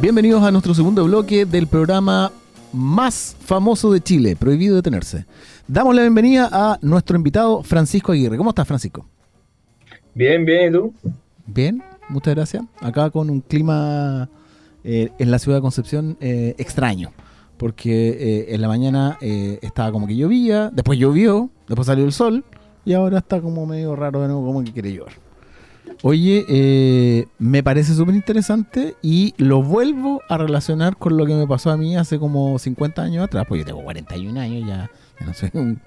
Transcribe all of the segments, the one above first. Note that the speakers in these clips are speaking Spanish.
Bienvenidos a nuestro segundo bloque del programa más famoso de Chile, Prohibido Detenerse. Damos la bienvenida a nuestro invitado Francisco Aguirre. ¿Cómo estás, Francisco? Bien, bien, ¿y tú? Bien, muchas gracias. Acá con un clima eh, en la ciudad de Concepción eh, extraño, porque eh, en la mañana estaba como que llovía, después llovió, después salió el sol y ahora está como medio raro de nuevo, como que quiere llover. Oye, me parece súper interesante y lo vuelvo a relacionar con lo que me pasó a mí hace como 50 años atrás, porque yo tengo 41 años ya, ya no soy un,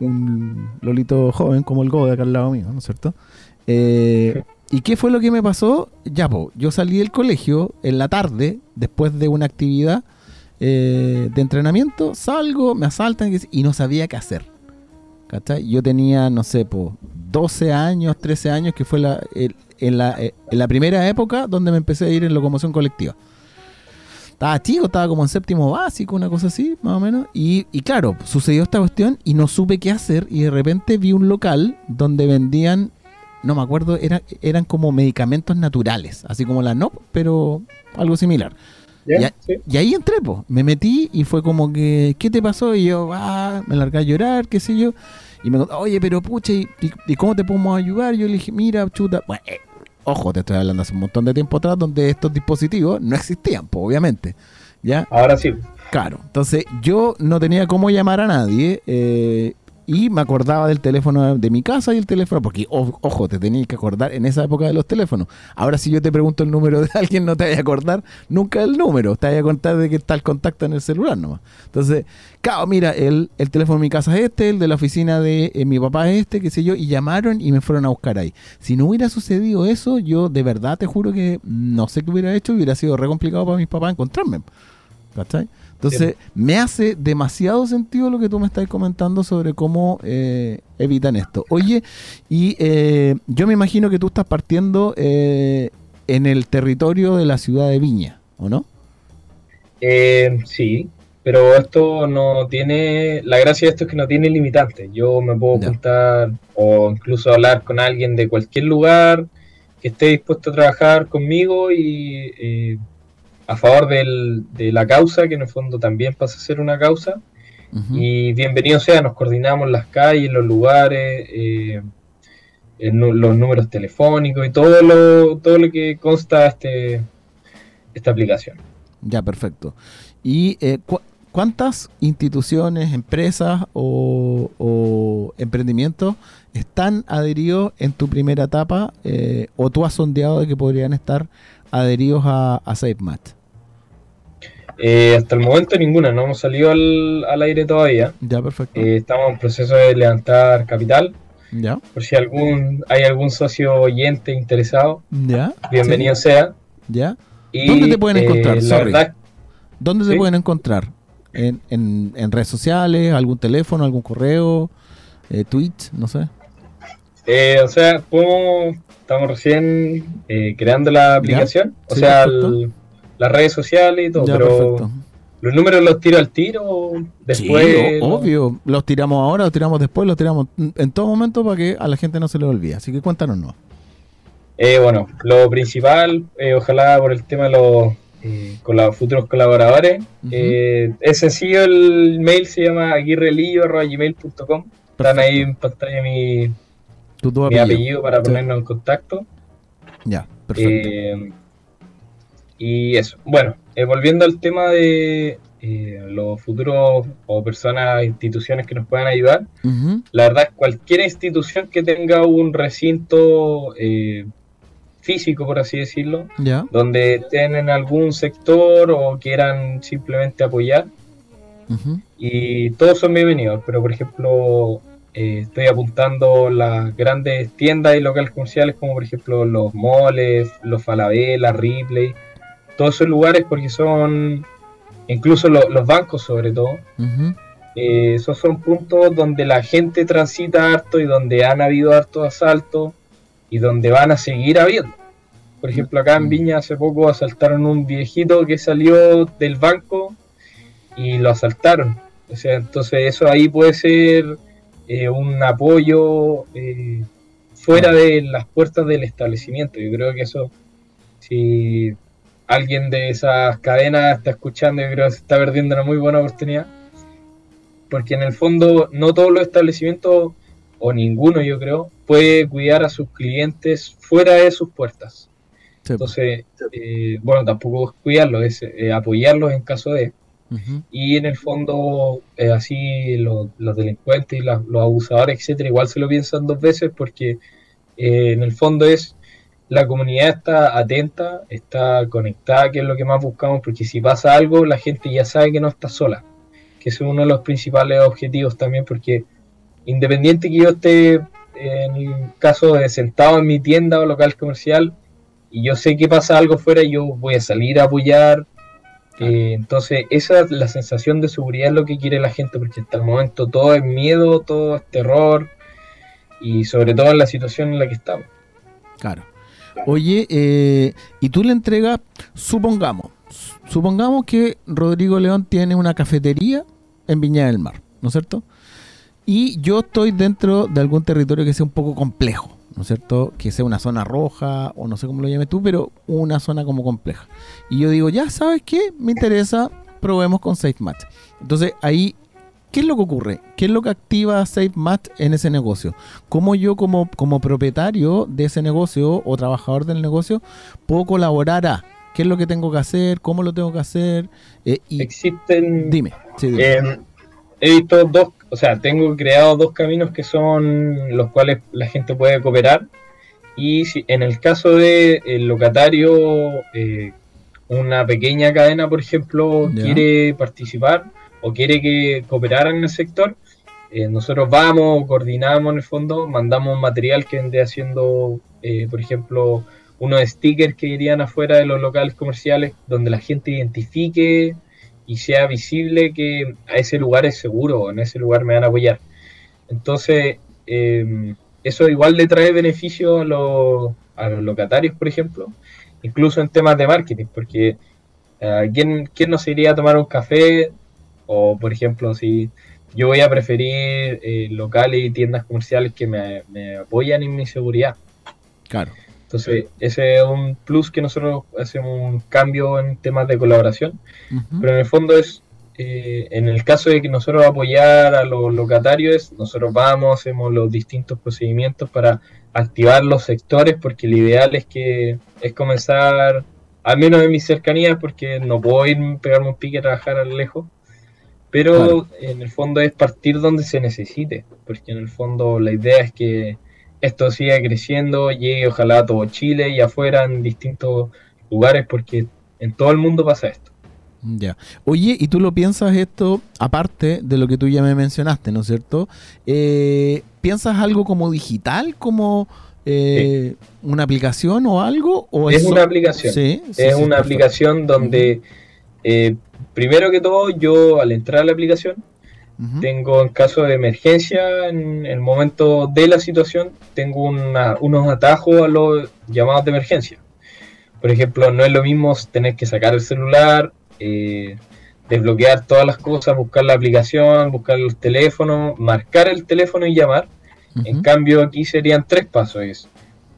un lolito joven como el Go de acá al lado mío, ¿no es cierto? Eh, ¿Y qué fue lo que me pasó? Ya, po, yo salí del colegio en la tarde, después de una actividad eh, de entrenamiento, salgo, me asaltan y no sabía qué hacer. ¿Cachai? Yo tenía, no sé, po, 12 años, 13 años, que fue la, en, la, eh, en la primera época donde me empecé a ir en locomoción colectiva. Estaba chico, estaba como en séptimo básico, una cosa así, más o menos. Y, y claro, sucedió esta cuestión y no supe qué hacer. Y de repente vi un local donde vendían no me acuerdo, era, eran como medicamentos naturales, así como la NOP, pero algo similar. Y, ahí entré, pues, me metí y fue como que, ¿qué te pasó? Y yo, ah, me largué a llorar, qué sé yo. Y me dijo, oye, pero pucha, ¿y, cómo te podemos ayudar? Yo le dije, mira, chuta, bueno, eh, ojo, te estoy hablando hace un montón de tiempo atrás donde estos dispositivos no existían, pues, obviamente. ¿Ya? Ahora sí. Claro, entonces yo no tenía cómo llamar a nadie. Eh, y me acordaba del teléfono de mi casa y el teléfono, porque ojo, te tenías que acordar en esa época de los teléfonos. Ahora si yo te pregunto el número de alguien, no te vayas a acordar nunca el número, te vayas a contar de que está el contacto en el celular nomás. Entonces, claro, mira, el, el teléfono de mi casa es este, el de la oficina de eh, mi papá es este, qué sé yo, y llamaron y me fueron a buscar ahí. Si no hubiera sucedido eso, yo de verdad te juro que no sé qué hubiera hecho, hubiera sido re complicado para mis papás encontrarme. ¿Cachai? Entonces, me hace demasiado sentido lo que tú me estás comentando sobre cómo eh, evitan esto. Oye, y eh, yo me imagino que tú estás partiendo eh, en el territorio de la ciudad de Viña, ¿o no? sí, pero esto no tiene, la gracia de esto es que no tiene limitantes. Yo me puedo juntar o incluso hablar con alguien de cualquier lugar que esté dispuesto a trabajar conmigo y a favor de la causa, que en el fondo también pasa a ser una causa. Y bienvenido sea, nos coordinamos las calles, los lugares, eh, los números telefónicos y todo lo, todo lo que consta este, esta aplicación. Ya, perfecto. ¿Y eh, cuántas instituciones, empresas o, emprendimientos están adheridos en tu primera etapa eh, o tú has sondeado de que podrían estar adheridos a, a? Eh, hasta el momento ninguna, no hemos salido al, aire todavía. Ya, perfecto. Eh, estamos en proceso de levantar capital. Ya. Por si algún hay algún socio oyente interesado. Ya. Bienvenido sea. Ya. ¿Dónde te pueden encontrar? Eh, ¿Dónde te pueden encontrar? ¿En, en, redes sociales? ¿Algún teléfono? ¿Algún correo? Eh, ¿Twitch? No sé. o sea, estamos recién creando la aplicación. O sea, el, las redes sociales y todo, pero los números los tiro al tiro después. obvio, los tiramos ahora, los tiramos después, los tiramos en todo momento para que a la gente no se le olvide. Así que cuéntanos, ¿no? Eh, bueno, lo principal, eh, ojalá por el tema de los eh, con los futuros colaboradores, es sencillo, el mail se llama aguirrelillo.gmail.com. Están ahí en pantalla mi, mi apellido para ponernos en contacto. Ya, perfecto. Y eso, bueno, eh, volviendo al tema de eh, los futuros o personas, instituciones que nos puedan ayudar, la verdad, cualquier institución que tenga un recinto eh, físico, por así decirlo, donde tienen algún sector o quieran simplemente apoyar, y todos son bienvenidos, pero por ejemplo, estoy apuntando las grandes tiendas y locales comerciales como por ejemplo los moles, los Falabella, Ripley, todos esos lugares porque son, incluso los bancos sobre todo, eh, esos son puntos donde la gente transita harto y donde han habido hartos asaltos y donde van a seguir habiendo. Por ejemplo, acá en Viña hace poco asaltaron un viejito que salió del banco y lo asaltaron. O sea, entonces eso ahí puede ser eh, un apoyo eh, fuera de las puertas del establecimiento. Yo creo que eso, si alguien de esas cadenas está escuchando, yo creo que se está perdiendo una muy buena oportunidad. Porque en el fondo no todos los establecimientos, o ninguno yo creo, puede cuidar a sus clientes fuera de sus puertas. Entonces, eh, bueno, tampoco es cuidarlos, es eh, apoyarlos en caso de... Y en el fondo, eh, así los, delincuentes y los abusadores, etcétera, igual se lo piensan dos veces porque en el fondo es la comunidad está atenta, está conectada, que es lo que más buscamos, porque si pasa algo, la gente ya sabe que no está sola, que es uno de los principales objetivos también, porque independiente que yo esté en el caso de sentado en mi tienda o local comercial y yo sé que pasa algo fuera, yo voy a salir a apoyar. Eh, entonces, esa es la sensación de seguridad es lo que quiere la gente, porque hasta el momento todo es miedo, todo es terror, y sobre todo en la situación en la que estamos. Claro. Oye, eh, y tú le entregas, supongamos, supongamos que Rodrigo León tiene una cafetería en Viña del Mar, ¿no es cierto? Y yo estoy dentro de algún territorio que sea un poco complejo, ¿no es cierto? Que sea una zona roja o no sé cómo lo llames tú, pero una zona como compleja. Y yo digo, ya sabes qué, me interesa, probemos con SafeMatch. Entonces ahí ¿qué es lo que ocurre? ¿Qué es lo que activa SafeMatch en ese negocio? ¿Cómo yo como, como propietario de ese negocio o trabajador del negocio puedo colaborar a qué es lo que tengo que hacer, cómo lo tengo que hacer? Eh, y Existen... Dime. Eh, he visto dos, o sea, tengo creado dos caminos que son los cuales la gente puede cooperar. Y si, en el caso del de locatario, eh, una pequeña cadena, por ejemplo, quiere participar, o quiere que cooperar en el sector, eh, nosotros vamos, coordinamos en el fondo, mandamos material que vende haciendo, eh, por ejemplo, unos stickers que irían afuera de los locales comerciales, donde la gente identifique y sea visible que a ese lugar es seguro, en ese lugar me van a apoyar. Entonces, em, eso igual le trae beneficio a los, a los locatarios, por ejemplo, incluso en temas de marketing, porque uh, ¿quién, ¿quién no iría a tomar un café o, por ejemplo, si yo voy a preferir eh, locales y tiendas comerciales que me, apoyan en mi seguridad. Claro. Entonces, ese es un plus que nosotros hacemos un cambio en temas de colaboración. Pero en el fondo es, eh, en el caso de que nosotros apoyar a los locatarios, nosotros vamos, hacemos los distintos procedimientos para activar los sectores, porque lo ideal es que es comenzar, al menos en mis cercanías, porque no puedo ir pegarme un pique a trabajar a lejos, pero en el fondo es partir donde se necesite, porque en el fondo la idea es que esto siga creciendo, llegue ojalá a todo Chile y afuera en distintos lugares, porque en todo el mundo pasa esto. Ya. Oye, ¿y tú lo piensas esto, aparte de lo que tú ya me mencionaste, ¿no es cierto? Eh, ¿Piensas algo como digital, como eh, una aplicación o algo? ¿O es una aplicación. ¿Sí? es una aplicación donde eh, primero que todo, yo al entrar a la aplicación, tengo en caso de emergencia, en el momento de la situación, tengo unos atajos a los llamados de emergencia. Por ejemplo, no es lo mismo tener que sacar el celular, eh, desbloquear todas las cosas, buscar la aplicación, buscar el teléfono, marcar el teléfono y llamar. En cambio, aquí serían tres pasos. Es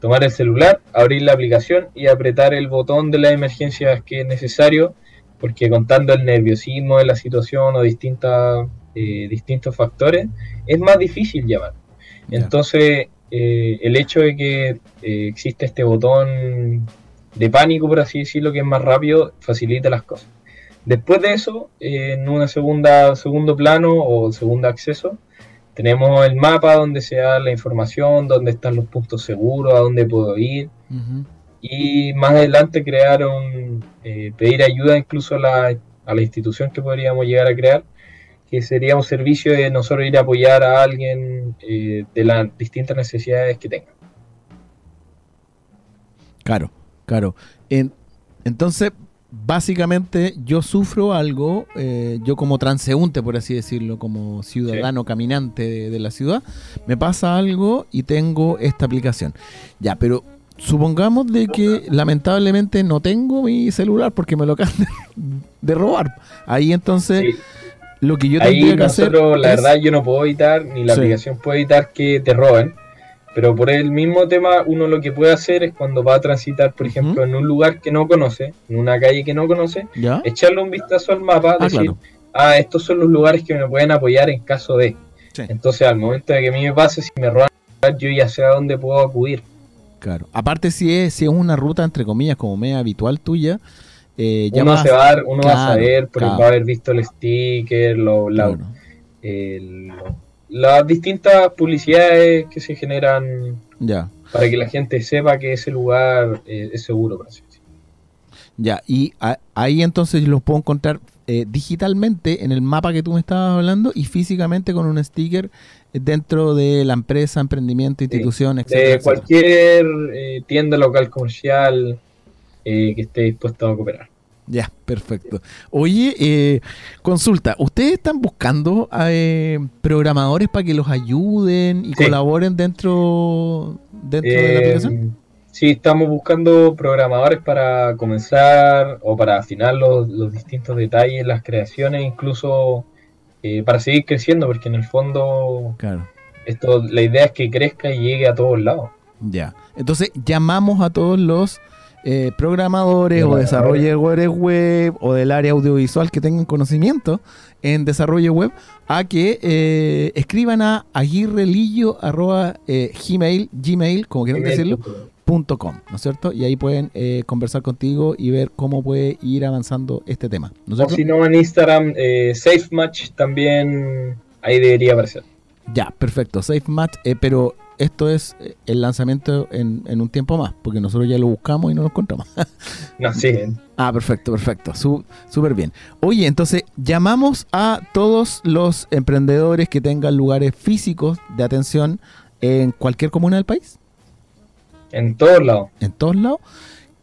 tomar el celular, abrir la aplicación y apretar el botón de la emergencia que es necesario porque contando el nerviosismo de la situación o distintas, eh, distintos factores, es más difícil llamar. Entonces, eh, el hecho de que eh, existe este botón de pánico, por así decirlo, que es más rápido, facilita las cosas. Después de eso, en una segunda segundo plano o segundo acceso, tenemos el mapa donde se da la información, donde están los puntos seguros, a dónde puedo ir. Y más adelante crearon, eh, pedir ayuda incluso a la, a la institución que podríamos llegar a crear, que sería un servicio de nosotros ir a apoyar a alguien eh, de las distintas necesidades que tenga. Claro, claro. entonces, básicamente yo sufro algo, eh, yo como transeúnte, por así decirlo, como ciudadano caminante de, la ciudad, me pasa algo y tengo esta aplicación. Ya, pero supongamos de que lamentablemente no tengo mi celular porque me lo acaban de, robar. Ahí entonces lo que yo tendría que hacer la verdad yo no puedo evitar ni la aplicación puede evitar que te roben, Pero por el mismo tema, uno lo que puede hacer es cuando va a transitar, por ejemplo, en un lugar que no conoce, en una calle que no conoce, echarle un vistazo al mapa, ah, decir, ah, estos son los lugares que me pueden apoyar en caso de. Entonces, al momento de que a mí me pase, si me roban, yo ya sé a dónde puedo acudir. Claro. Aparte, si es, si es una ruta, entre comillas, como media habitual tuya, eh, uno, se va, uno va a saber, porque va a haber visto el sticker, lo, la, las distintas publicidades que se generan ya. para que la gente sepa que ese lugar eh, es seguro. Para ya, y ahí entonces los puedo encontrar eh, digitalmente en el mapa que tú me estabas hablando y físicamente con un sticker dentro de la empresa, emprendimiento, institución, etc. De cualquier eh, tienda local comercial que esté dispuesto a cooperar. Ya, perfecto. Oye, eh, consulta, ¿ustedes están buscando eh, programadores para que los ayuden y colaboren dentro, dentro de la aplicación? Eh, sí, estamos buscando programadores para comenzar o para afinar los, los distintos detalles, las creaciones, incluso para seguir creciendo, porque en el fondo claro. esto, la idea es que crezca y llegue a todos lados. Ya, entonces llamamos a todos los eh, programadores o desarrolladores web o del área audiovisual que tengan conocimiento en desarrollo web a que eh, escriban a aguirrelillo arroba eh, gmail, gmail, como quieran decirlo, com, ¿no es cierto? Y ahí pueden conversar contigo y ver cómo puede ir avanzando este tema. o si no, en Instagram, SafeMatch también ahí debería aparecer. Ya, perfecto, SafeMatch, pero esto es eh, el lanzamiento en, un tiempo más, porque nosotros ya lo buscamos y no lo encontramos. no, sí. Ah, perfecto, perfecto. Súper bien. Oye, entonces llamamos a todos los emprendedores que tengan lugares físicos de atención en cualquier comuna del país. En todos lados. En todos lados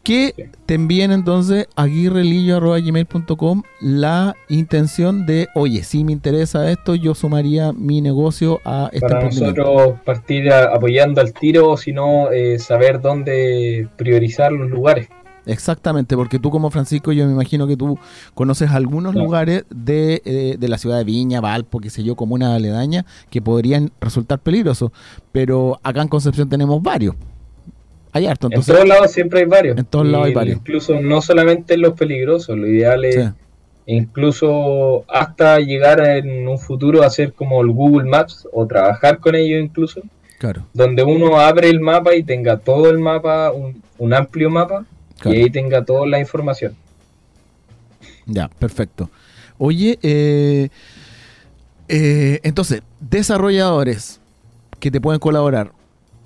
que te envíen entonces a aguirrelillo.com la intención de, oye, si me interesa esto, yo sumaría mi negocio a este Para nosotros partir apoyando al tiro, o si no, eh, saber dónde priorizar los lugares. Exactamente, porque tú como Francisco, yo me imagino que tú conoces algunos lugares de, eh, de, la ciudad de Viña, Valpo, qué sé yo, como una aledaña, que podrían resultar peligrosos. Pero acá en Concepción tenemos varios en todos lados siempre hay varios. En todos lados hay varios. Incluso no solamente en los peligrosos, lo ideal es incluso hasta llegar en un futuro a hacer como el Google Maps o trabajar con ellos incluso. Claro. Donde uno abre el mapa y tenga todo el mapa, un, amplio mapa, y ahí tenga toda la información. Ya, perfecto. Oye, eh, eh, entonces, desarrolladores que te pueden colaborar,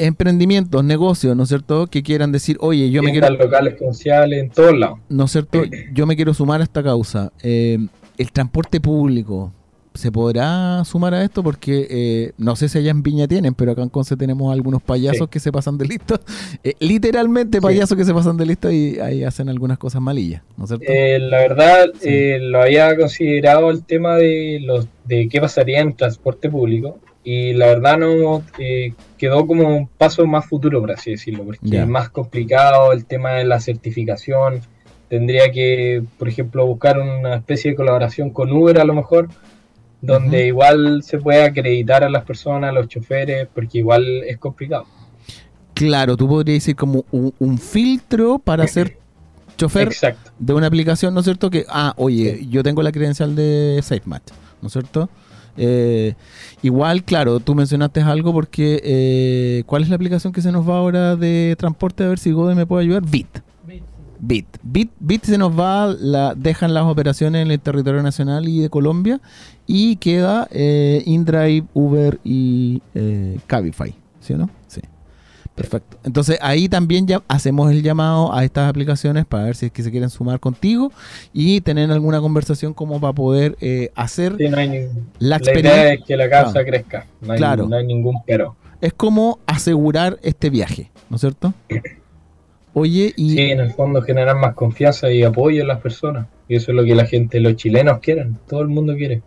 emprendimientos, negocios, ¿no es cierto? Que quieran decir, oye, yo me quiero... locales, comerciales, en todos lados. ¿No es cierto? Yo me quiero sumar a esta causa. Eh, el transporte público, ¿se podrá sumar a esto? Porque eh, no sé si allá en Viña tienen, pero acá en Conce tenemos algunos payasos que se pasan de listo. Eh, literalmente payasos que se pasan de listo y ahí hacen algunas cosas malillas, ¿no es cierto? la verdad, lo había considerado el tema de, los, de qué pasaría en transporte público y la verdad no eh, quedó como un paso más futuro, por así decirlo, porque es más complicado el tema de la certificación. Tendría que, por ejemplo, buscar una especie de colaboración con Uber a lo mejor, donde igual se puede acreditar a las personas, a los choferes, porque igual es complicado. Claro, tú podrías decir como un, filtro para ser chofer de una aplicación, ¿no es cierto? Que, ah, oye, yo tengo la credencial de SafeMatch, ¿no es cierto? Eh, igual, claro, tú mencionaste algo porque eh, ¿cuál es la aplicación que se nos va ahora de transporte? A ver si Gode me puede ayudar. Bit. Bit. Bit. Bit, se nos va, la, dejan las operaciones en el territorio nacional y de Colombia y queda eh, InDrive, Uber y Cabify, ¿sí o no? Perfecto. Entonces ahí también ya hacemos el llamado a estas aplicaciones para ver si es que se quieren sumar contigo y tener alguna conversación como para poder eh, hacer la experiencia. idea es que la casa crezca, no hay, claro. no hay ningún pero. Es como asegurar este viaje, ¿no es cierto? Oye, y... Sí, en el fondo generar más confianza y apoyo en las personas. Y eso es lo que la gente, los chilenos quieren, todo el mundo quiere.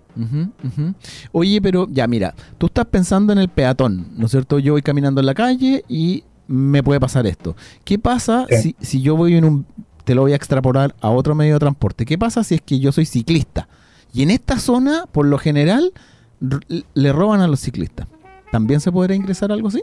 Oye, pero ya mira, tú estás pensando en el peatón, ¿no es cierto? Yo voy caminando en la calle y me puede pasar esto. ¿Qué pasa si, si yo voy en un... Te lo voy a extrapolar a otro medio de transporte. ¿Qué pasa si es que yo soy ciclista? Y en esta zona, por lo general, le roban a los ciclistas. ¿También se podría ingresar algo así?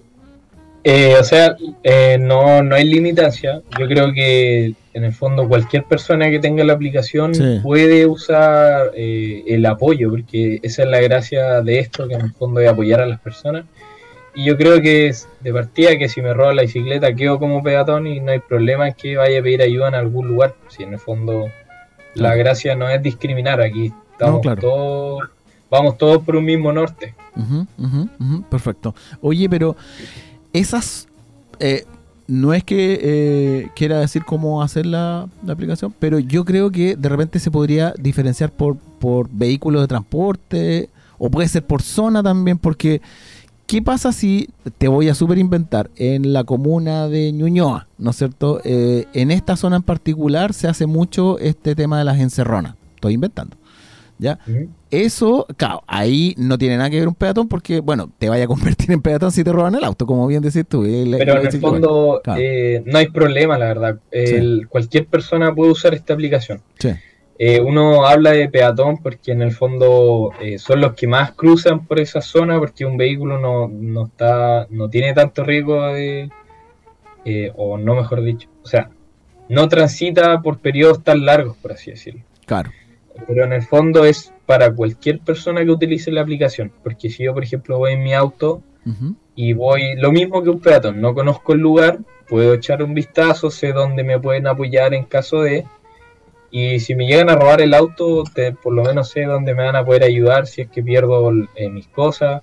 Eh, o sea, eh, no, no hay limitancia. Yo creo que en el fondo cualquier persona que tenga la aplicación puede usar eh, el apoyo, porque esa es la gracia de esto, que en el fondo es apoyar a las personas. Y yo creo que es de partida que si me roba la bicicleta quedo como peatón y no hay problema en que vaya a pedir ayuda en algún lugar. Si en el fondo la gracia no es discriminar, aquí estamos todos, vamos todos por un mismo norte. perfecto. Oye, pero esas... Eh, no es que eh, quiera decir cómo hacer la, aplicación, pero yo creo que de repente se podría diferenciar por, por vehículos de transporte o puede ser por zona también, porque ¿qué pasa si te voy a super inventar en la comuna de Ñuñoa, ¿no es cierto? Eh, en esta zona en particular se hace mucho este tema de las encerronas, estoy inventando. ¿Ya? Eso, claro, ahí no tiene nada que ver un peatón porque, bueno, te vaya a convertir en peatón si te roban el auto, como bien decís tú. Pero en el fondo eh, no hay problema, la verdad. Cualquier persona puede usar esta aplicación. Eh, uno habla de peatón porque en el fondo eh, son los que más cruzan por esa zona porque un vehículo no, no está no tiene tanto riesgo de o no mejor dicho o sea no transita por periodos tan largos por así decirlo claro pero en el fondo es para cualquier persona que utilice la aplicación. Porque si yo, por ejemplo, voy en mi auto y voy lo mismo que un peatón, no conozco el lugar, puedo echar un vistazo, sé dónde me pueden apoyar en caso de. Y si me llegan a robar el auto, por lo menos sé dónde me van a poder ayudar si es que pierdo eh, mis cosas.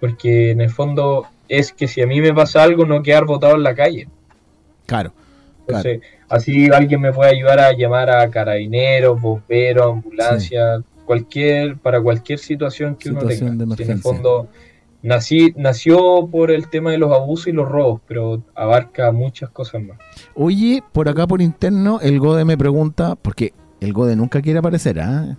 Porque en el fondo es que si a mí me pasa algo, no quedar botado en la calle. Claro. Entonces, así alguien me puede ayudar a llamar a carabineros, bomberos, ambulancia, cualquier, para cualquier situación que uno tenga. en el fondo nací, nació por el tema de los abusos y los robos, pero abarca muchas cosas más. Oye, por acá por interno, el Gode me pregunta, porque el Gode nunca quiere aparecer, ¿ah?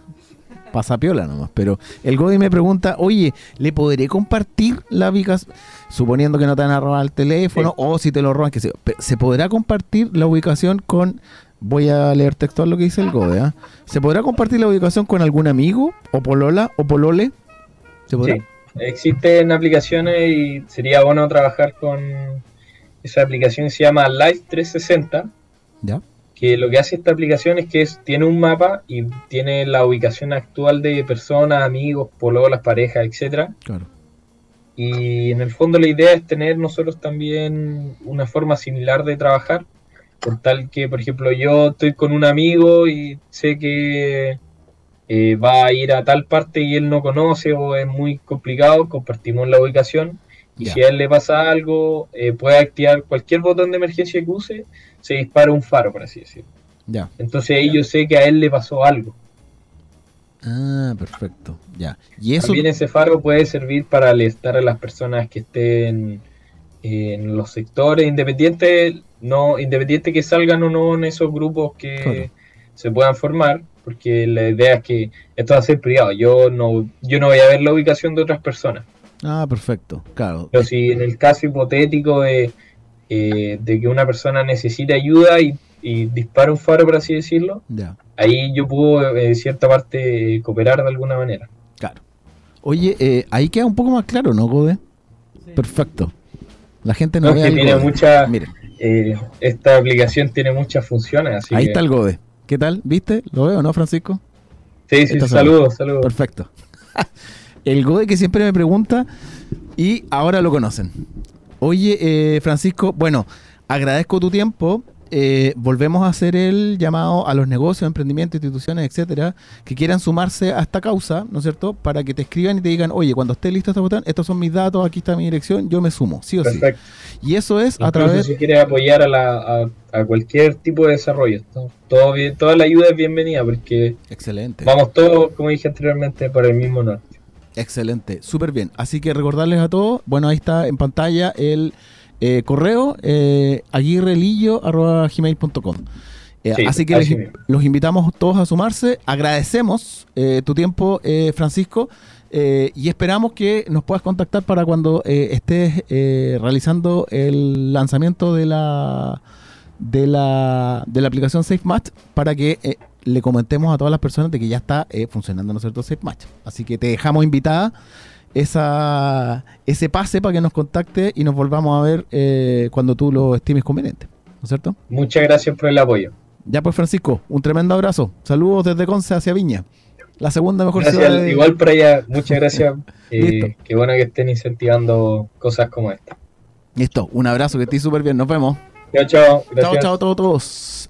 Pasa piola nomás. Pero el Godi me pregunta, oye, ¿le podré compartir la ubicación? Suponiendo que no te van a robar el teléfono, o si te lo roban, que se, ¿se podrá compartir la ubicación con... Voy a leer textual lo que dice el Gode, ¿ah? ¿Se podrá compartir la ubicación con algún amigo, o polola, o polole? ¿Se podrá? Sí, existen aplicaciones y sería bueno trabajar con esa aplicación que se llama Live 360. ¿Ya? Que lo que hace esta aplicación es que tiene un mapa y tiene la ubicación actual de personas, amigos, pololas, parejas, etcétera. Claro. Y en el fondo la idea es tener nosotros también una forma similar de trabajar, por tal que, por ejemplo, yo estoy con un amigo y sé que eh, va a ir a tal parte y él no conoce o es muy complicado, compartimos la ubicación y si a él le pasa algo, eh, puede activar cualquier botón de emergencia que use se dispara un faro, por así decirlo. Ya. Entonces ahí yo sé que a él le pasó algo. Ah, perfecto. Ya. Y eso... También ese faro puede servir para alertar a las personas que estén en los sectores independientes, no independiente que salgan o no en esos grupos que se puedan formar, porque la idea es que esto va a ser privado. Yo no, yo no voy a ver la ubicación de otras personas. Ah, perfecto, claro. Pero si en el caso hipotético de eh, de que una persona necesita ayuda y, dispara un faro, por así decirlo, ahí yo puedo, en cierta parte, cooperar de alguna manera. Claro. Oye, eh, ahí queda un poco más claro, ¿no, Gode? Perfecto. La gente no, ve tiene mucha, eh, esta aplicación tiene muchas funciones. ahí está el Gode. ¿Qué tal? ¿Viste? ¿Lo veo, no, Francisco? Sí, sí, saludos, saludos. Perfecto. el Gode que siempre me pregunta y ahora lo conocen. Oye, eh, Francisco, bueno, agradezco tu tiempo. Eh, volvemos a hacer el llamado a los negocios, emprendimientos, instituciones, etcétera, que quieran sumarse a esta causa, ¿no es cierto? Para que te escriban y te digan, oye, cuando esté listo este botón, estos son mis datos, aquí está mi dirección, yo me sumo, sí o sí. Y eso es a través. Si quieres apoyar a, a, cualquier tipo de desarrollo, todo bien, toda la ayuda es bienvenida, porque. Excelente. Vamos todos, como dije anteriormente, por el mismo norte. Excelente, súper bien. Así que recordarles a todos, bueno, ahí está en pantalla el eh, correo eh, aguirrelillo.gmail.com. Eh, así que los invitamos todos a sumarse. Agradecemos eh, tu tiempo, Francisco, y esperamos que nos puedas contactar para cuando estés realizando el lanzamiento de la, de la, de la aplicación SafeMatch para que le comentemos a todas las personas de que ya está eh, funcionando, ¿no es cierto?, Safe Match. Así que te dejamos invitada esa, ese pase para que nos contacte y nos volvamos a ver eh, cuando tú lo estimes conveniente, ¿no es cierto? Muchas gracias por el apoyo. Ya pues Francisco, un tremendo abrazo. Saludos desde Conce hacia Viña. La segunda mejor ciudad. Igual por allá, muchas gracias. eh, qué bueno que estén incentivando cosas como esta. Listo, un abrazo, que estés súper bien, nos vemos. Chao, chao. Chao, chao a todos.